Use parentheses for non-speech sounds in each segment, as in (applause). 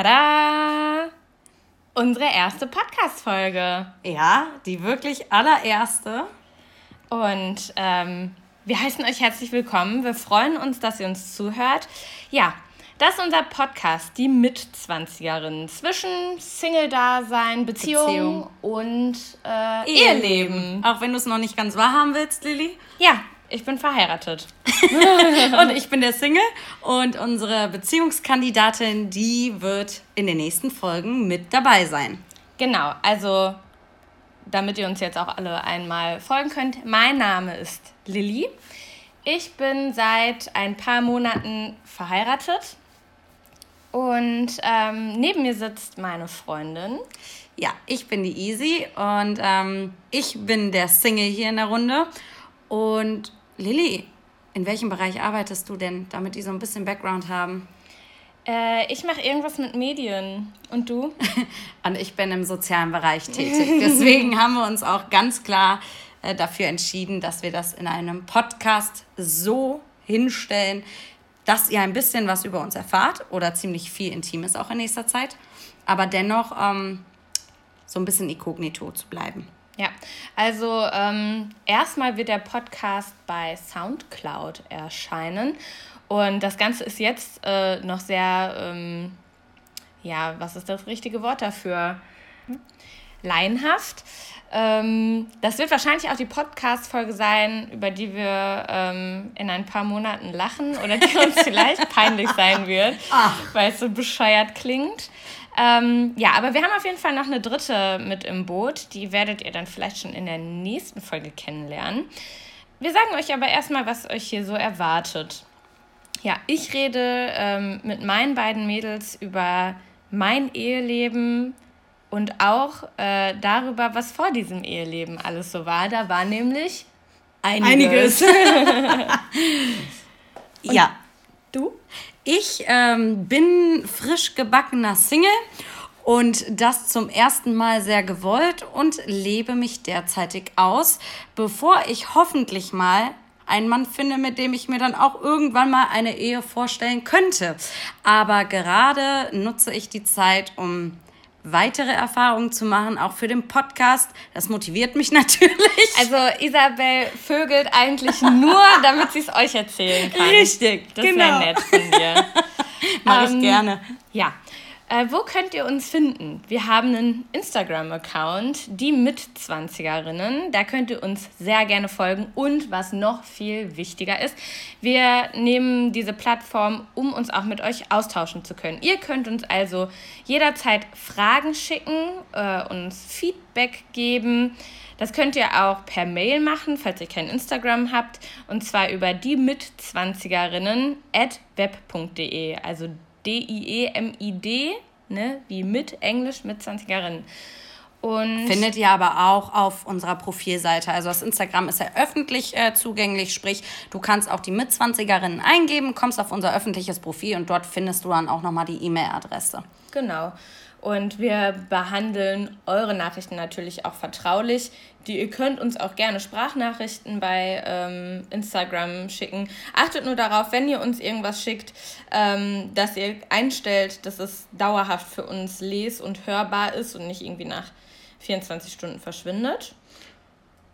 Tada! Unsere erste Podcast-Folge. Ja, die wirklich allererste. Und ähm, wir heißen euch herzlich willkommen. Wir freuen uns, dass ihr uns zuhört. Ja, das ist unser Podcast, die Mitzwanzigerinnen zwischen Single-Dasein, Beziehung, Beziehung, und äh, Eheleben. Auch wenn du es noch nicht ganz wahrhaben willst, Lilly. Ja, ich bin verheiratet. (laughs) und ich bin der Single. Und unsere Beziehungskandidatin, die wird in den nächsten Folgen mit dabei sein. Genau, also damit ihr uns jetzt auch alle einmal folgen könnt. Mein Name ist Lilly. Ich bin seit ein paar Monaten verheiratet. Und ähm, neben mir sitzt meine Freundin. Ja, ich bin die Easy und ähm, ich bin der Single hier in der Runde. Und Lilly, in welchem Bereich arbeitest du denn, damit die so ein bisschen Background haben? Äh, ich mache irgendwas mit Medien. Und du? (laughs) Und ich bin im sozialen Bereich tätig. Deswegen haben wir uns auch ganz klar äh, dafür entschieden, dass wir das in einem Podcast so hinstellen, dass ihr ein bisschen was über uns erfahrt oder ziemlich viel Intimes auch in nächster Zeit, aber dennoch ähm, so ein bisschen inkognito zu bleiben. Ja, also ähm, erstmal wird der Podcast bei SoundCloud erscheinen. Und das Ganze ist jetzt äh, noch sehr, ähm, ja, was ist das richtige Wort dafür? Laienhaft. Ähm, das wird wahrscheinlich auch die Podcast-Folge sein, über die wir ähm, in ein paar Monaten lachen oder die uns (laughs) vielleicht peinlich sein wird, weil es so bescheuert klingt. Ähm, ja, aber wir haben auf jeden Fall noch eine dritte mit im Boot. Die werdet ihr dann vielleicht schon in der nächsten Folge kennenlernen. Wir sagen euch aber erstmal, was euch hier so erwartet. Ja, ich rede ähm, mit meinen beiden Mädels über mein Eheleben und auch äh, darüber, was vor diesem Eheleben alles so war. Da war nämlich einiges. einiges. (laughs) (laughs) ja. Du? Ich ähm, bin frisch gebackener Single und das zum ersten Mal sehr gewollt und lebe mich derzeitig aus, bevor ich hoffentlich mal einen Mann finde, mit dem ich mir dann auch irgendwann mal eine Ehe vorstellen könnte. Aber gerade nutze ich die Zeit, um weitere Erfahrungen zu machen, auch für den Podcast. Das motiviert mich (laughs) natürlich. Also Isabel vögelt eigentlich nur, damit sie es euch erzählen kann. Richtig, das genau. wäre nett von dir. (laughs) Mache ich ähm, gerne. Ja. Äh, wo könnt ihr uns finden? Wir haben einen Instagram-Account, die Mitzwanzigerinnen. Da könnt ihr uns sehr gerne folgen. Und was noch viel wichtiger ist, wir nehmen diese Plattform, um uns auch mit euch austauschen zu können. Ihr könnt uns also jederzeit Fragen schicken, äh, uns Feedback geben. Das könnt ihr auch per Mail machen, falls ihr kein Instagram habt. Und zwar über die Mitzwanzigerinnen at web.de. Also D-I-E-M-I-D, ne, wie mit Englisch mit 20erinnen. Und Findet ihr aber auch auf unserer Profilseite. Also das Instagram ist ja öffentlich äh, zugänglich, sprich, du kannst auch die Mitzwanzigerinnen eingeben, kommst auf unser öffentliches Profil und dort findest du dann auch nochmal die E-Mail-Adresse. Genau. Und wir behandeln eure Nachrichten natürlich auch vertraulich. Die, ihr könnt uns auch gerne Sprachnachrichten bei ähm, Instagram schicken. Achtet nur darauf, wenn ihr uns irgendwas schickt, ähm, dass ihr einstellt, dass es dauerhaft für uns les- und hörbar ist und nicht irgendwie nach 24 Stunden verschwindet.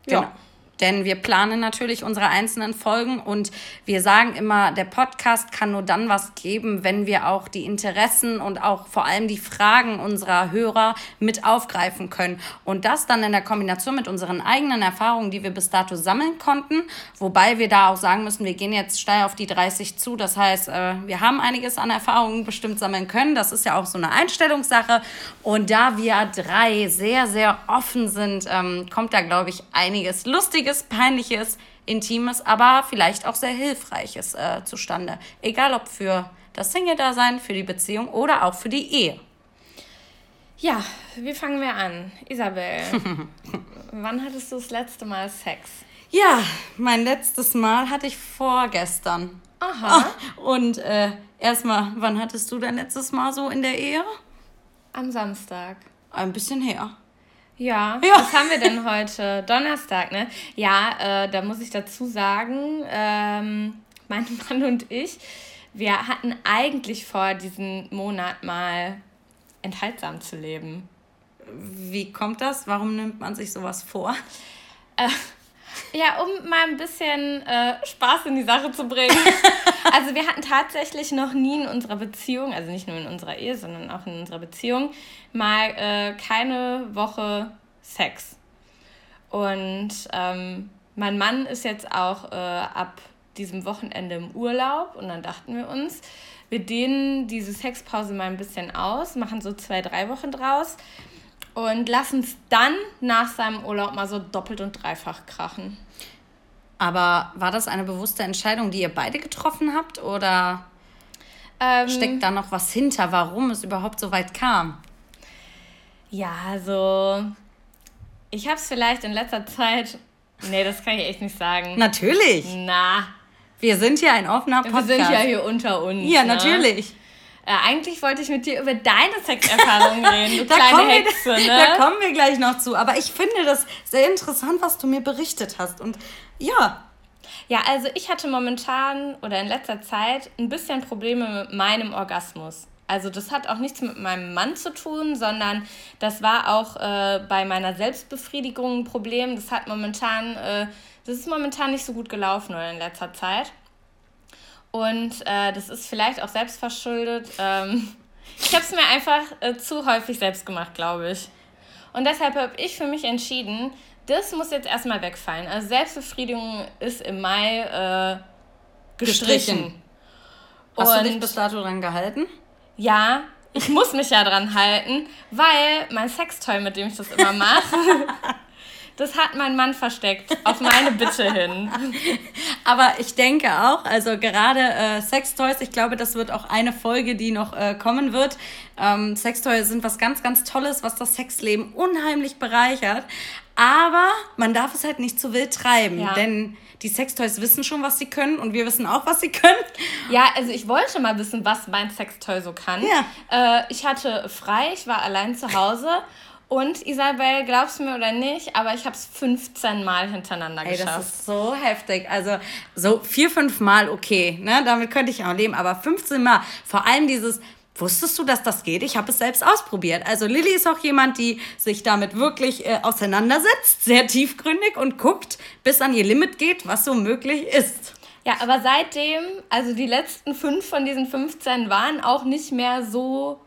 Ja. Genau. Denn wir planen natürlich unsere einzelnen Folgen und wir sagen immer, der Podcast kann nur dann was geben, wenn wir auch die Interessen und auch vor allem die Fragen unserer Hörer mit aufgreifen können. Und das dann in der Kombination mit unseren eigenen Erfahrungen, die wir bis dato sammeln konnten. Wobei wir da auch sagen müssen, wir gehen jetzt steil auf die 30 zu. Das heißt, äh, wir haben einiges an Erfahrungen bestimmt sammeln können. Das ist ja auch so eine Einstellungssache. Und da wir drei sehr, sehr offen sind, ähm, kommt da, glaube ich, einiges Lustiges Lustiges, Peinliches, Intimes, aber vielleicht auch sehr Hilfreiches äh, zustande. Egal ob für das Single-Dasein, für die Beziehung oder auch für die Ehe. Ja, wie fangen wir an? Isabel, (laughs) wann hattest du das letzte Mal Sex? Ja, mein letztes Mal hatte ich vorgestern. Aha. Oh, (laughs) und äh, erstmal, wann hattest du dein letztes Mal so in der Ehe? Am Samstag. Ein bisschen her. Ja, ja, was haben wir denn heute? (laughs) Donnerstag, ne? Ja, äh, da muss ich dazu sagen, ähm, mein (laughs) Mann und ich, wir hatten eigentlich vor, diesen Monat mal enthaltsam zu leben. Wie kommt das? Warum nimmt man sich sowas vor? Äh, ja, um mal ein bisschen äh, Spaß in die Sache zu bringen. (laughs) also wir hatten tatsächlich noch nie in unserer Beziehung, also nicht nur in unserer Ehe, sondern auch in unserer Beziehung, mal äh, keine Woche Sex. Und ähm, mein Mann ist jetzt auch äh, ab diesem Wochenende im Urlaub und dann dachten wir uns, wir dehnen diese Sexpause mal ein bisschen aus, machen so zwei, drei Wochen draus und lassen es dann nach seinem Urlaub mal so doppelt und dreifach krachen. Aber war das eine bewusste Entscheidung, die ihr beide getroffen habt oder ähm, steckt da noch was hinter, warum es überhaupt so weit kam? Ja, also ich habe es vielleicht in letzter Zeit. Nee, das kann ich echt nicht sagen. Natürlich. Na. Wir sind ja ein offener Podcast. Wir sind ja hier unter uns. Ja, ne? natürlich. Äh, eigentlich wollte ich mit dir über deine Sexerfahrungen (laughs) reden, du da kleine Hexe, wir, (laughs) ne? Da kommen wir gleich noch zu. Aber ich finde das sehr interessant, was du mir berichtet hast. Und ja. Ja, also ich hatte momentan oder in letzter Zeit ein bisschen Probleme mit meinem Orgasmus. Also das hat auch nichts mit meinem Mann zu tun, sondern das war auch äh, bei meiner Selbstbefriedigung ein Problem. Das hat momentan, äh, das ist momentan nicht so gut gelaufen oder in letzter Zeit. Und äh, das ist vielleicht auch selbstverschuldet. Ähm, ich habe es mir einfach äh, zu häufig selbst gemacht, glaube ich. Und deshalb habe ich für mich entschieden, das muss jetzt erstmal wegfallen. Also Selbstbefriedigung ist im Mai äh, gestrichen. gestrichen. Hast Und, du dich bis dato dran gehalten? Ja, ich muss mich ja dran halten, weil mein Sextoy, mit dem ich das immer mache, (laughs) Das hat mein Mann versteckt, auf meine Bitte hin. (laughs) Aber ich denke auch, also gerade äh, Sextoys, ich glaube, das wird auch eine Folge, die noch äh, kommen wird. Ähm, Sextoys sind was ganz, ganz Tolles, was das Sexleben unheimlich bereichert. Aber man darf es halt nicht zu wild treiben, ja. denn die Sextoys wissen schon, was sie können und wir wissen auch, was sie können. Ja, also ich wollte mal wissen, was mein Sextoy so kann. Ja. Äh, ich hatte frei, ich war allein zu Hause und Isabel, glaubst du mir oder nicht, aber ich habe es 15 Mal hintereinander Ey, geschafft. Das ist so heftig. Also so vier, fünf Mal okay, ne? Damit könnte ich auch leben, aber 15 Mal. Vor allem dieses, Wusstest du, dass das geht? Ich habe es selbst ausprobiert. Also Lilly ist auch jemand, die sich damit wirklich äh, auseinandersetzt, sehr tiefgründig und guckt, bis an ihr Limit geht, was so möglich ist. Ja, aber seitdem, also die letzten fünf von diesen 15 waren auch nicht mehr so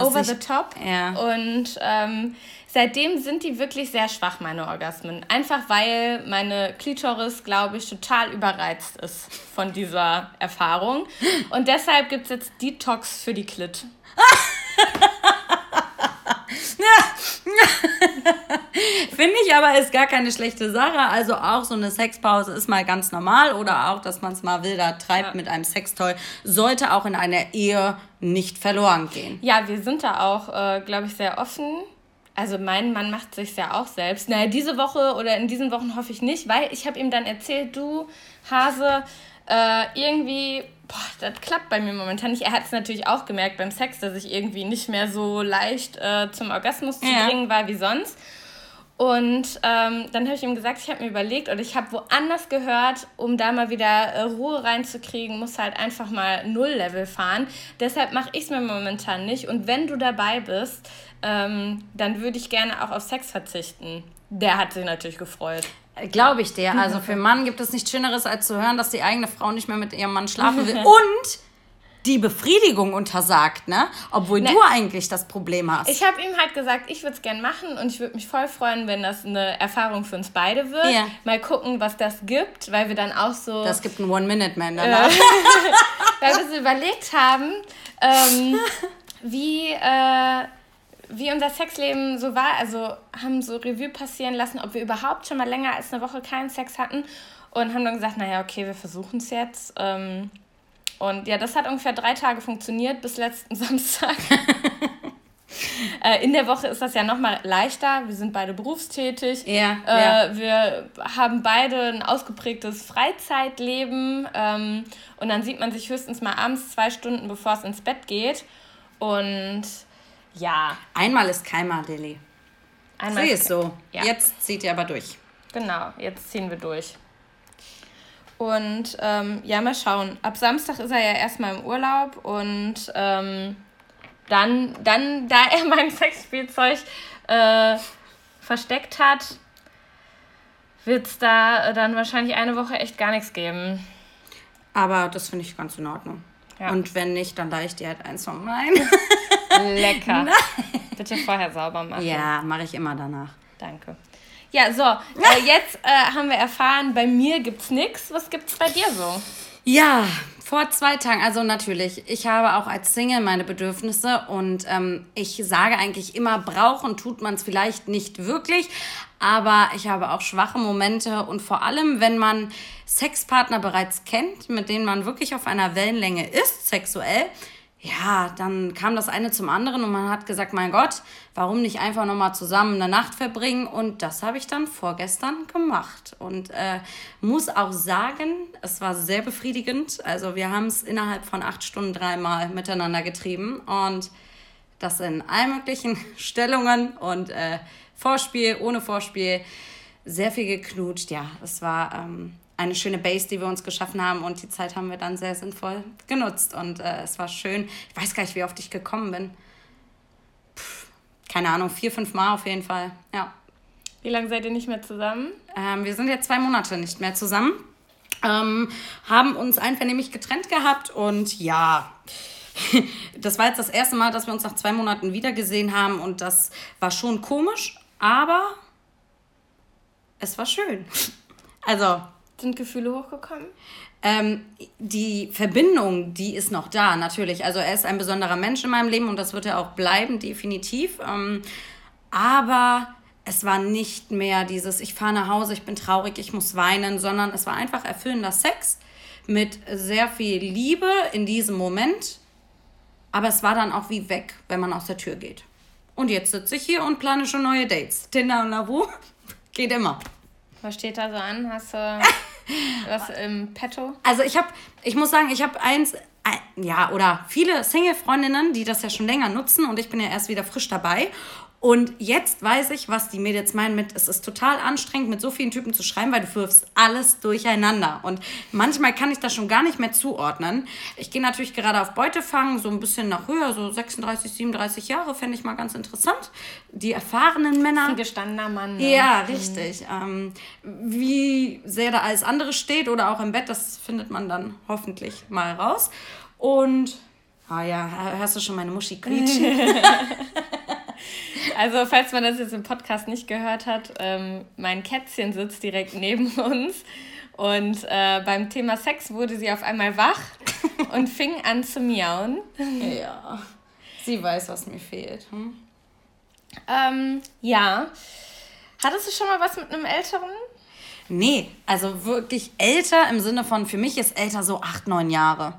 over the top. Ja. Und ähm, seitdem sind die wirklich sehr schwach, meine Orgasmen. Einfach weil meine Klitoris, glaube ich, total überreizt ist von dieser Erfahrung. Und deshalb gibt es jetzt Detox für die Klit. (laughs) (laughs) Finde ich aber ist gar keine schlechte Sache. Also auch so eine Sexpause ist mal ganz normal oder auch, dass man es mal wilder treibt ja. mit einem Sextoy, sollte auch in einer Ehe nicht verloren gehen. Ja, wir sind da auch, äh, glaube ich, sehr offen. Also mein Mann macht sich ja auch selbst. Naja, diese Woche oder in diesen Wochen hoffe ich nicht, weil ich habe ihm dann erzählt, du Hase, äh, irgendwie boah, das klappt bei mir momentan nicht. Er hat es natürlich auch gemerkt beim Sex, dass ich irgendwie nicht mehr so leicht äh, zum Orgasmus zu ja. bringen war wie sonst. Und ähm, dann habe ich ihm gesagt, ich habe mir überlegt oder ich habe woanders gehört, um da mal wieder äh, Ruhe reinzukriegen, muss halt einfach mal Null-Level fahren. Deshalb mache ich es mir momentan nicht. Und wenn du dabei bist, ähm, dann würde ich gerne auch auf Sex verzichten. Der hat sich natürlich gefreut. Glaube ich dir. Also für einen Mann gibt es nichts Schöneres, als zu hören, dass die eigene Frau nicht mehr mit ihrem Mann schlafen will. (laughs) Und die Befriedigung untersagt, ne? Obwohl ne. du eigentlich das Problem hast. Ich habe ihm halt gesagt, ich würde es gern machen und ich würde mich voll freuen, wenn das eine Erfahrung für uns beide wird. Ja. Mal gucken, was das gibt, weil wir dann auch so. Das gibt einen One-Minute-Man danach. (laughs) Äh, weil wir so überlegt haben, ähm, wie. Äh, wie unser Sexleben so war, also haben so Revue passieren lassen, ob wir überhaupt schon mal länger als eine Woche keinen Sex hatten und haben dann gesagt, naja, okay, wir versuchen es jetzt. Ähm, und ja, das hat ungefähr drei Tage funktioniert bis letzten (laughs) Samstag. (laughs) äh, in der Woche ist das ja nochmal leichter. Wir sind beide berufstätig. Ja, äh, ja. Wir haben beide ein ausgeprägtes Freizeitleben. Ähm, und dann sieht man sich höchstens mal abends zwei Stunden, bevor es ins Bett geht. Und ja. Einmal ist keinmal, Dilly. Einmal Sie ist so. Ja. Jetzt zieht ihr aber durch. Genau, jetzt ziehen wir durch. Und ähm, ja, mal schauen. Ab Samstag ist er ja erstmal im Urlaub und ähm, dann, dann, (laughs) da er mein Sexspielzeug äh, versteckt hat, wird es da dann wahrscheinlich eine Woche echt gar nichts geben. Aber das finde ich ganz in Ordnung. Ja. Und wenn nicht, dann leih ich dir halt eins von meinen. Lecker. (laughs) Nein. Bitte vorher sauber machen. Ja, mache ich immer danach. Danke. Ja, so, äh, jetzt äh, haben wir erfahren, bei mir gibt's nichts. Was gibt's bei dir so? Ja, vor zwei Tagen, also natürlich, ich habe auch als Single meine Bedürfnisse und ähm, ich sage eigentlich immer, brauchen tut man es vielleicht nicht wirklich, aber ich habe auch schwache Momente und vor allem, wenn man Sexpartner bereits kennt, mit denen man wirklich auf einer Wellenlänge ist, sexuell, ja, dann kam das eine zum anderen und man hat gesagt, mein Gott, warum nicht einfach nochmal zusammen eine Nacht verbringen? Und das habe ich dann vorgestern gemacht. Und äh, muss auch sagen, es war sehr befriedigend. Also wir haben es innerhalb von acht Stunden dreimal miteinander getrieben. Und das in allen möglichen (laughs) Stellungen und äh, Vorspiel, ohne Vorspiel, sehr viel geknutscht. Ja, es war... Ähm, eine schöne Base, die wir uns geschaffen haben und die Zeit haben wir dann sehr sinnvoll genutzt und äh, es war schön. Ich weiß gar nicht, wie oft ich gekommen bin. Puh, keine Ahnung, vier, fünf Mal auf jeden Fall, ja. Wie lange seid ihr nicht mehr zusammen? Ähm, wir sind jetzt zwei Monate nicht mehr zusammen, ähm, haben uns einvernehmlich getrennt gehabt und ja, (laughs) das war jetzt das erste Mal, dass wir uns nach zwei Monaten wiedergesehen haben und das war schon komisch, aber es war schön. Also sind Gefühle hochgekommen? Ähm, die Verbindung, die ist noch da, natürlich. Also er ist ein besonderer Mensch in meinem Leben und das wird er auch bleiben, definitiv. Ähm, aber es war nicht mehr dieses, ich fahre nach Hause, ich bin traurig, ich muss weinen, sondern es war einfach erfüllender Sex mit sehr viel Liebe in diesem Moment. Aber es war dann auch wie weg, wenn man aus der Tür geht. Und jetzt sitze ich hier und plane schon neue Dates. Tinder und Lavu (laughs) geht immer. Was steht da so an? Hast du (laughs) was im Petto? Also ich habe, ich muss sagen, ich habe eins, ja, oder viele Single-Freundinnen, die das ja schon länger nutzen und ich bin ja erst wieder frisch dabei. Und jetzt weiß ich, was die Mädels meinen mit, es ist total anstrengend, mit so vielen Typen zu schreiben, weil du wirfst alles durcheinander. Und manchmal kann ich das schon gar nicht mehr zuordnen. Ich gehe natürlich gerade auf Beutefang, so ein bisschen nach höher, so 36, 37 Jahre, fände ich mal ganz interessant. Die erfahrenen Männer. Ein gestandener Mann. Ne? Ja, mhm. richtig. Ähm, wie sehr da alles andere steht oder auch im Bett, das findet man dann hoffentlich mal raus. Und, ah ja, hörst du schon meine Muschi quietschen? (laughs) Also, falls man das jetzt im Podcast nicht gehört hat, ähm, mein Kätzchen sitzt direkt neben (laughs) uns. Und äh, beim Thema Sex wurde sie auf einmal wach (laughs) und fing an zu miauen. Ja, sie weiß, was mir fehlt. Hm? Ähm, ja. Hattest du schon mal was mit einem Älteren? Nee, also wirklich älter im Sinne von, für mich ist älter so acht, neun Jahre.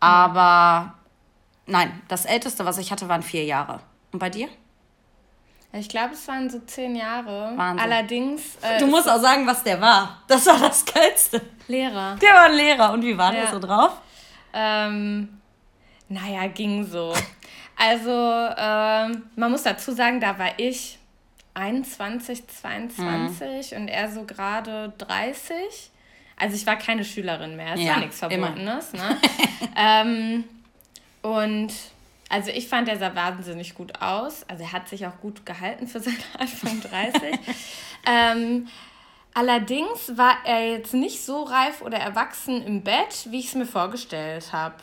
Aber nein, das älteste, was ich hatte, waren vier Jahre. Und bei dir? Ich glaube, es waren so zehn Jahre. Wahnsinn. Allerdings. Äh, du musst auch sagen, was der war. Das war das Geilste. Lehrer. Der war ein Lehrer. Und wie war ja. der so drauf? Ähm, naja, ging so. Also, ähm, man muss dazu sagen, da war ich 21, 22 mhm. und er so gerade 30. Also, ich war keine Schülerin mehr. Es ja, war nichts Verbundenes. Ne? (laughs) ähm, und also ich fand, er sah wahnsinnig gut aus. Also er hat sich auch gut gehalten für seine Anfang 30. ähm, allerdings war er jetzt nicht so reif oder erwachsen im Bett, wie ich es mir vorgestellt habe.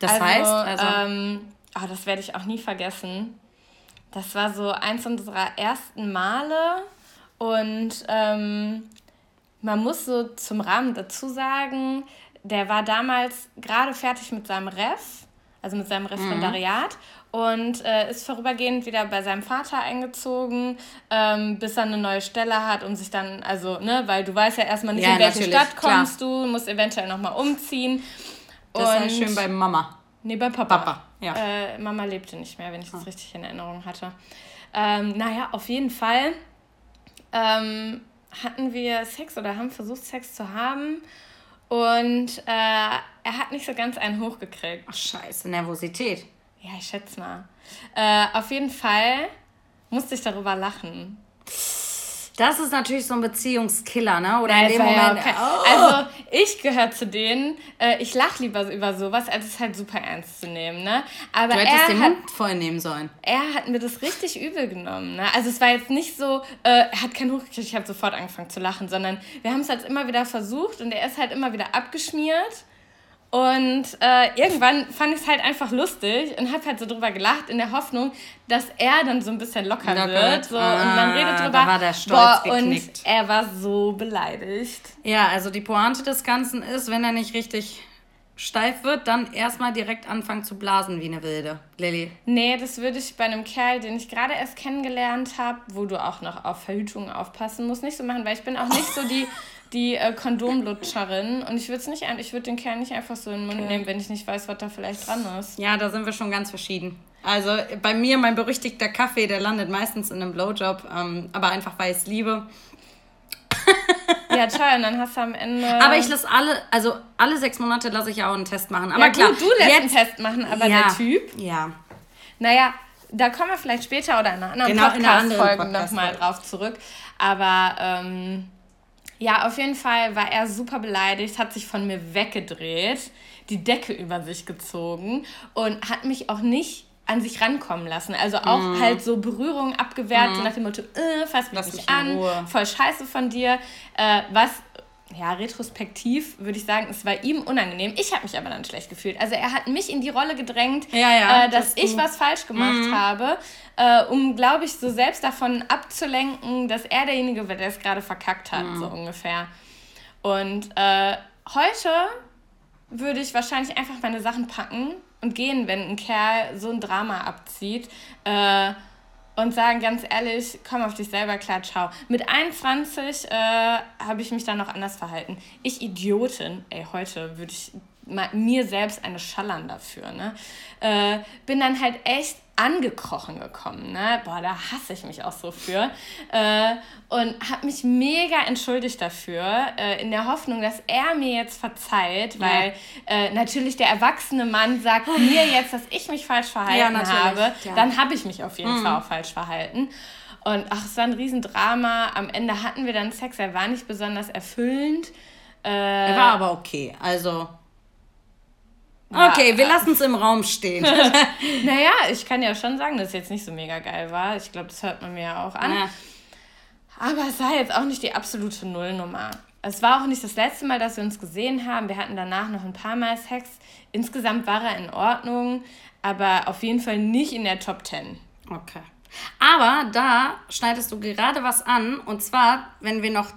Das also, heißt, also ähm, oh, das werde ich auch nie vergessen. Das war so eins unserer ersten Male und ähm, man muss so zum Rahmen dazu sagen, der war damals gerade fertig mit seinem Ref also mit seinem Referendariat. Mhm. Und äh, ist vorübergehend wieder bei seinem Vater eingezogen, ähm, bis er eine neue Stelle hat und sich dann, also, ne, weil du weißt ja erstmal nicht, ja, in welche Stadt kommst klar. du, musst eventuell nochmal umziehen. Das und, ist schön bei Mama. Nee, bei Papa. Papa, ja. Äh, Mama lebte nicht mehr, wenn ich das ah. richtig in Erinnerung hatte. Ähm, naja, auf jeden Fall ähm, hatten wir Sex oder haben versucht, Sex zu haben. Und äh, er hat nicht so ganz einen hochgekriegt. Ach, scheiße, Nervosität. Ja, ich schätze mal. Äh, auf jeden Fall musste ich darüber lachen. Das ist natürlich so ein Beziehungskiller, ne? Oder Nein, in dem Moment. okay. oh. Also ich gehöre zu denen, äh, ich lache lieber über sowas, als es halt super ernst zu nehmen, ne? Aber du hättest er den hat, Mund voll nehmen sollen. er hat mir das richtig übel genommen, ne? Also es war jetzt nicht so, äh, er hat keinen Hoch gekriegt, ich habe sofort angefangen zu lachen, sondern wir haben es halt immer wieder versucht und er ist halt immer wieder abgeschmiert. Und äh, irgendwann fand ich es halt einfach lustig und habe halt so drüber gelacht, in der Hoffnung, dass er dann so ein bisschen locker, Locker wird. So, und man Ah, redet drüber. da war der Stolz boah, und er war so beleidigt. Ja, also die Pointe des Ganzen ist, wenn er nicht richtig steif wird, dann erstmal direkt anfangen zu blasen wie eine Wilde. Lilly. Nee, das würde ich bei einem Kerl, den ich gerade erst kennengelernt habe, wo du auch noch auf Verhütung aufpassen musst, nicht so machen, weil ich bin auch nicht so die, (laughs) die äh, Kondomlutscherin und ich würde es nicht, ich würde den Kerl nicht einfach so in den Mund nehmen, wenn ich nicht weiß, was da vielleicht dran ist. Ja, da sind wir schon ganz verschieden. Also bei mir, mein berüchtigter Kaffee, der landet meistens in einem Blowjob, ähm, aber einfach weil ich es liebe. Ja, toll, und dann hast du am Ende. (laughs) Aber ich lasse alle, also alle sechs Monate lasse ich ja auch einen Test machen. Aber ja, klar, gut, du lässt einen jetzt, Test machen, aber ja, der Typ. Ja. Naja, da kommen wir vielleicht später oder in einer anderen Genau, Podcast-Folge Podcast-Folge. nochmal drauf zurück. Aber ähm, ja, auf jeden Fall war er super beleidigt, hat sich von mir weggedreht, die Decke über sich gezogen und hat mich auch nicht an sich rankommen lassen. Also auch Mhm. halt so Berührungen abgewehrt, so nach dem Motto, äh, fass mich Lass nicht mich an, Ruhe. voll scheiße von dir. Äh, was, ja, retrospektiv würde ich sagen, es war ihm unangenehm. Ich habe mich aber dann schlecht gefühlt. Also er hat mich in die Rolle gedrängt, Ja, ja, äh, dass dass ich was falsch gemacht habe, äh, um, glaube ich, so selbst davon abzulenken, dass er derjenige war, der es gerade verkackt hat, so ungefähr. Und äh, heute würde ich wahrscheinlich einfach meine Sachen packen und gehen, wenn ein Kerl so ein Drama abzieht. Äh, und sagen ganz ehrlich, komm auf dich selber klar, ciao. Mit 21 äh, habe ich mich dann noch anders verhalten. Ich Idiotin, ey, heute würde ich mir selbst eine schallern dafür, ne? Äh, bin dann halt echt angekrochen gekommen, ne? Boah, da hasse ich mich auch so für. Äh, und habe mich mega entschuldigt dafür, äh, in der Hoffnung, dass er mir jetzt verzeiht, weil äh, natürlich der erwachsene Mann sagt mir (sighs) jetzt, dass ich mich falsch verhalten Ja, habe. ja. Dann habe ich mich auf jeden Fall auch falsch verhalten. Und ach, es war ein Riesendrama. Am Ende hatten wir dann Sex. Er war nicht besonders erfüllend. Äh, Er war aber okay. Also. Ja, Okay, wir lassen es im Raum stehen. (laughs) (laughs) naja, ich kann ja schon sagen, dass es jetzt nicht so mega geil war. Ich glaube, das hört man mir ja auch an. Ja. Aber es war jetzt auch nicht die absolute Nullnummer. Es war auch nicht das letzte Mal, dass wir uns gesehen haben. Wir hatten danach noch ein paar Mal Sex. Insgesamt war er in Ordnung, aber auf jeden Fall nicht in der Top 10. Okay. Aber da schneidest du gerade was an. Und zwar, wenn wir noch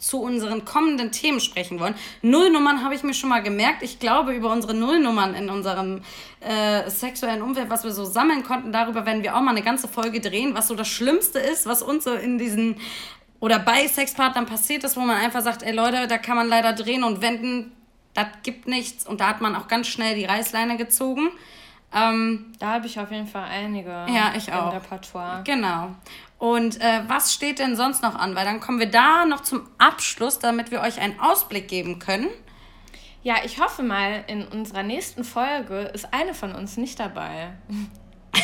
zu unseren kommenden Themen sprechen wollen. Nullnummern habe ich mir schon mal gemerkt. Ich glaube, über unsere Nullnummern in unserem äh, sexuellen Umfeld, was wir so sammeln konnten, darüber werden wir auch mal eine ganze Folge drehen, was so das Schlimmste ist, was uns so in diesen oder bei Sexpartnern passiert ist, wo man einfach sagt, ey Leute, da kann man leider drehen und wenden, das gibt nichts. Und da hat man auch ganz schnell die Reißleine gezogen. Ähm, Da habe ich auf jeden Fall einige Ja, ich auch. Repertoire. Genau. Und äh, was steht denn sonst noch an? Weil dann kommen wir da noch zum Abschluss, damit wir euch einen Ausblick geben können. Ja, ich hoffe mal, in unserer nächsten Folge ist eine von uns nicht dabei.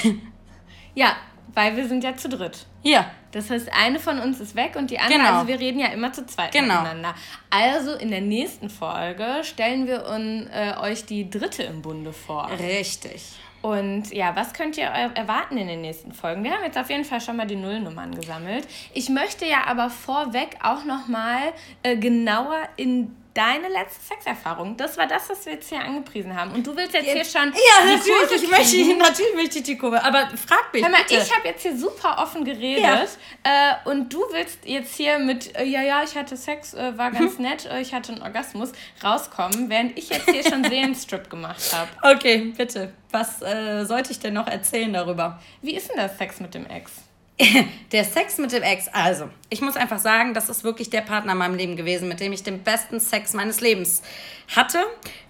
(laughs) ja, weil wir sind ja zu dritt. Hier. Das heißt, eine von uns ist weg und die andere, Genau. also wir reden ja immer zu zweit Genau. miteinander. Also in der nächsten Folge stellen wir un, äh, euch die dritte im Bunde vor. Richtig. Und ja, was könnt ihr erwarten in den nächsten Folgen? Wir haben jetzt auf jeden Fall schon mal die Nullnummern gesammelt. Ich möchte ja aber vorweg auch noch mal äh, genauer in deine letzte Sexerfahrung. Das war das, was wir jetzt hier angepriesen haben. Und du willst jetzt hier schon Ja, natürlich, ich möchte, natürlich möchte ich die Kurve. Aber frag mich Hör mal, bitte. ich habe jetzt hier super offen geredet äh, und du willst jetzt hier mit, äh, ja, ja, ich hatte Sex, äh, war ganz nett, äh, ich hatte einen Orgasmus, rauskommen, während ich jetzt hier schon (laughs) Seelenstrip gemacht habe. okay, bitte. Was äh, sollte ich denn noch erzählen darüber? Wie ist denn das Sex mit dem Ex? (laughs) Der Sex mit dem Ex. Also, ich muss einfach sagen, das ist wirklich der Partner in meinem Leben gewesen, mit dem ich den besten Sex meines Lebens hatte.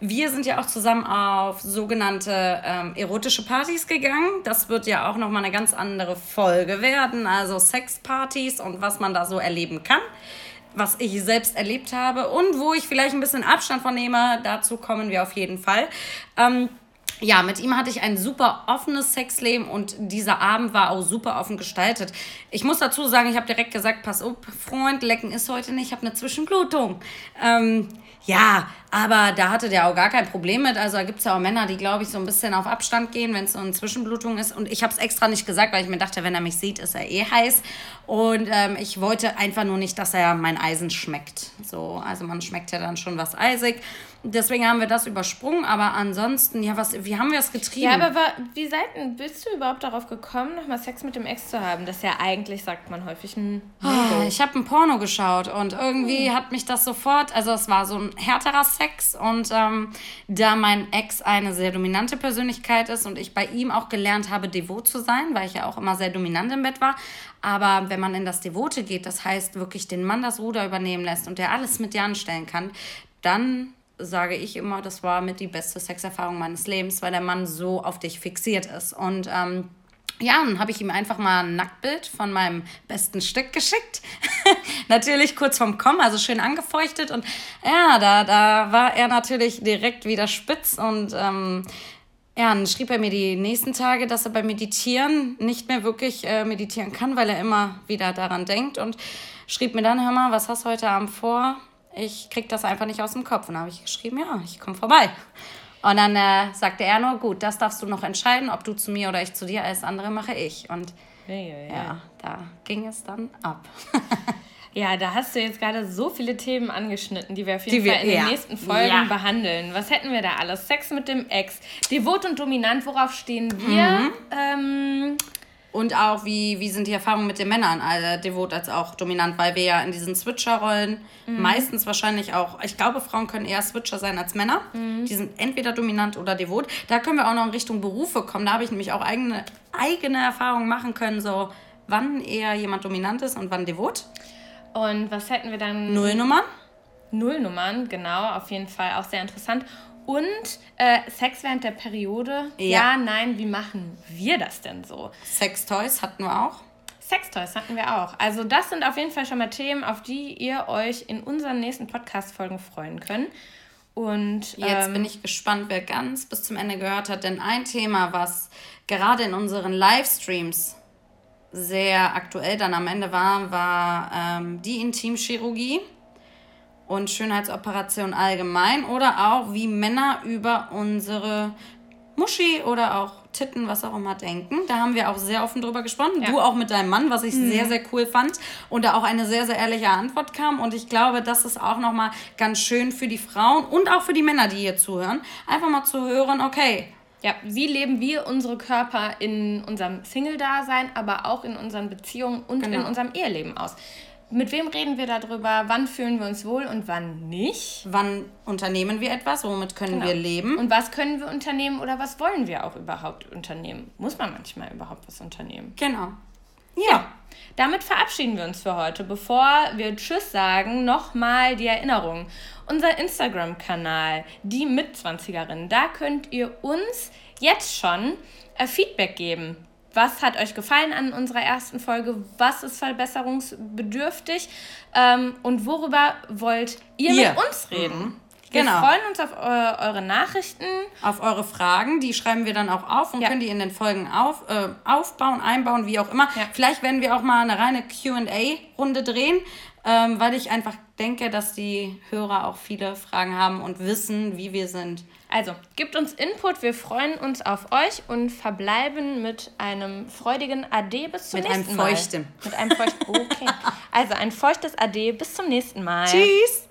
Wir sind ja auch zusammen auf sogenannte ähm, erotische Partys gegangen. Das wird ja auch nochmal eine ganz andere Folge werden. Also Sexpartys und was man da so erleben kann. Was ich selbst erlebt habe und wo ich vielleicht ein bisschen Abstand von nehme. Dazu kommen wir auf jeden Fall. Ähm, ja, mit ihm hatte ich ein super offenes Sexleben und dieser Abend war auch super offen gestaltet. Ich muss dazu sagen, ich habe direkt gesagt, pass auf, Freund, lecken ist heute nicht, ich habe eine Zwischenblutung. Ähm, ja, aber da hatte der auch gar kein Problem mit. Also da gibt es ja auch Männer, die, glaube ich, so ein bisschen auf Abstand gehen, wenn es so eine Zwischenblutung ist. Und ich habe es extra nicht gesagt, weil ich mir dachte, wenn er mich sieht, ist er eh heiß. Und ähm, ich wollte einfach nur nicht, dass er mein Eisen schmeckt. So, also man schmeckt ja dann schon was eisig. Deswegen haben wir das übersprungen, aber ansonsten, ja, was, wie haben wir es getrieben? Ja, aber wie seid, bist du überhaupt darauf gekommen, nochmal Sex mit dem Ex zu haben? Das ist ja eigentlich, sagt man häufig, ein oh, Ich habe ein Porno geschaut und irgendwie hm. hat mich das sofort, also es war so ein härterer Sex und ähm, da mein Ex eine sehr dominante Persönlichkeit ist und ich bei ihm auch gelernt habe, devot zu sein, weil ich ja auch immer sehr dominant im Bett war, aber wenn man in das Devote geht, das heißt wirklich den Mann das Ruder übernehmen lässt und der alles mit dir anstellen kann, dann sage ich immer, das war mit die beste Sexerfahrung meines Lebens, weil der Mann so auf dich fixiert ist. Und ähm, ja, dann habe ich ihm einfach mal ein Nacktbild von meinem besten Stück geschickt. (laughs) natürlich kurz vorm Kommen, also schön angefeuchtet. Und ja, da, da war er natürlich direkt wieder spitz. Und ähm, ja, dann schrieb er mir die nächsten Tage, dass er beim Meditieren nicht mehr wirklich äh, meditieren kann, weil er immer wieder daran denkt. Und schrieb mir dann, hör mal, was hast du heute Abend vor? ich krieg das einfach nicht aus dem Kopf. Und dann habe ich geschrieben, ja, ich komme vorbei. Und dann äh, sagte er nur, gut, das darfst du noch entscheiden, ob du zu mir oder ich zu dir, alles andere mache ich. Und hey, hey, ja, da ging es dann ab. (laughs) ja, da hast du jetzt gerade so viele Themen angeschnitten, die wir auf jeden die Fall wir, in den ja. nächsten Folgen ja. behandeln. Was hätten wir da alles? Sex mit dem Ex, devot und dominant, worauf stehen wir? Mhm. Ähm, und auch, wie, wie sind die Erfahrungen mit den Männern, also devot als auch dominant, weil wir ja in diesen Switcher-Rollen mhm. meistens wahrscheinlich auch, ich glaube, Frauen können eher Switcher sein als Männer. Mhm. Die sind entweder dominant oder devot. Da können wir auch noch in Richtung Berufe kommen. Da habe ich nämlich auch eigene, eigene Erfahrungen machen können, so wann eher jemand dominant ist und wann devot. Und was hätten wir dann? Nullnummern. Nullnummern, genau, auf jeden Fall auch sehr interessant. Und äh, Sex während der Periode? Ja. ja, nein, wie machen wir das denn so? Sextoys hatten wir auch. Sextoys hatten wir auch. Also das sind auf jeden Fall schon mal Themen, auf die ihr euch in unseren nächsten Podcast-Folgen freuen könnt. Und jetzt ähm, bin ich gespannt, wer ganz bis zum Ende gehört hat, denn ein Thema, was gerade in unseren Livestreams sehr aktuell dann am Ende war, war ähm, die Intimchirurgie und Schönheitsoperation allgemein oder auch wie Männer über unsere Muschi oder auch Titten, was auch immer denken. Da haben wir auch sehr offen drüber gesprochen. Ja. Du auch mit deinem Mann, was ich mhm. sehr, sehr cool fand. Und da auch eine sehr, sehr ehrliche Antwort kam. Und ich glaube, das ist auch nochmal ganz schön für die Frauen und auch für die Männer, die hier zuhören. Einfach mal zu hören, okay, ja, wie leben wir unsere Körper in unserem Single-Dasein, aber auch in unseren Beziehungen und genau. in unserem Eheleben aus? Mit wem reden wir darüber, wann fühlen wir uns wohl und wann nicht? Wann unternehmen wir etwas, womit können genau. wir leben? Und was können wir unternehmen oder was wollen wir auch überhaupt unternehmen? Muss man manchmal überhaupt was unternehmen? Genau. Ja. ja. Damit verabschieden wir uns für heute. Bevor wir Tschüss sagen, nochmal die Erinnerung. Unser Instagram-Kanal, die Mitzwanzigerinnen, da könnt ihr uns jetzt schon äh, Feedback geben was hat euch gefallen an unserer ersten Folge, was ist verbesserungsbedürftig ähm, und worüber wollt ihr, ihr. mit uns reden. Mhm. Wir genau. freuen uns auf eu eure Nachrichten. Auf eure Fragen. Die schreiben wir dann auch auf und ja. können die in den Folgen auf, äh, aufbauen, einbauen, wie auch immer. Ja. Vielleicht werden wir auch mal eine reine QA-Runde drehen, ähm, weil ich einfach denke, dass die Hörer auch viele Fragen haben und wissen, wie wir sind. Also, gebt uns Input, wir freuen uns auf euch und verbleiben mit einem freudigen Ade bis zum mit nächsten Mal. Mit einem feuchten. Mit einem feuchten. Okay. (laughs) Also, ein feuchtes Ade bis zum nächsten Mal. Tschüss.